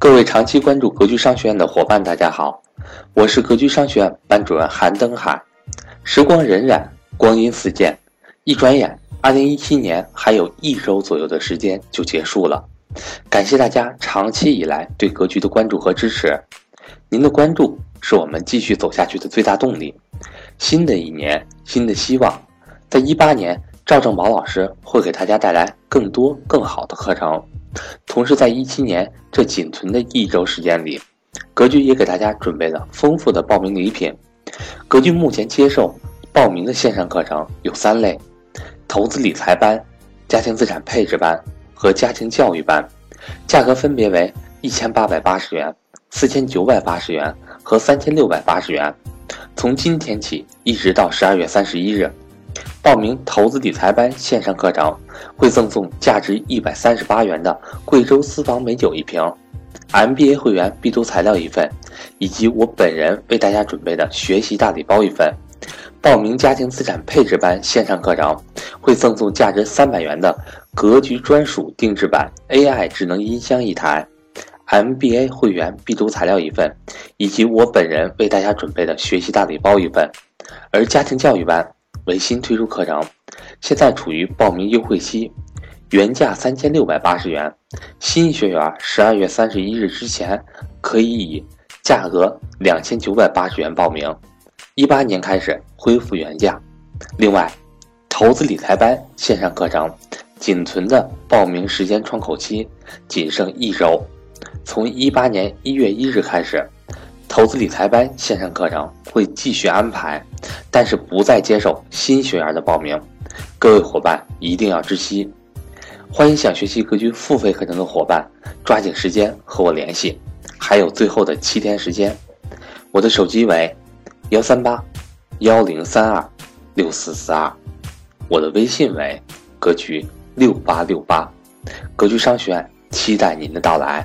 各位长期关注格局商学院的伙伴，大家好，我是格局商学院班主任韩登海。时光荏苒，光阴似箭，一转眼，二零一七年还有一周左右的时间就结束了。感谢大家长期以来对格局的关注和支持，您的关注是我们继续走下去的最大动力。新的一年，新的希望，在一八年，赵正宝老师会给大家带来更多更好的课程。同时，在一七年这仅存的一周时间里，格局也给大家准备了丰富的报名礼品。格局目前接受报名的线上课程有三类：投资理财班、家庭资产配置班和家庭教育班，价格分别为一千八百八十元、四千九百八十元和三千六百八十元。从今天起一直到十二月三十一日。报名投资理财班线上课程，会赠送价值一百三十八元的贵州私房美酒一瓶，MBA 会员必读材料一份，以及我本人为大家准备的学习大礼包一份。报名家庭资产配置班线上课程，会赠送价值三百元的格局专属定制版 AI 智能音箱一台，MBA 会员必读材料一份，以及我本人为大家准备的学习大礼包一份。而家庭教育班。为新推出课程，现在处于报名优惠期，原价三千六百八十元，新学员十二月三十一日之前可以以价格两千九百八十元报名，一八年开始恢复原价。另外，投资理财班线上课程仅存的报名时间窗口期仅剩一周，从一八年一月一日开始。投资理财班线上课程会继续安排，但是不再接受新学员的报名。各位伙伴一定要知悉。欢迎想学习格局付费课程的伙伴抓紧时间和我联系，还有最后的七天时间。我的手机为幺三八幺零三二六四四二，我的微信为格局六八六八。格局商学院期待您的到来。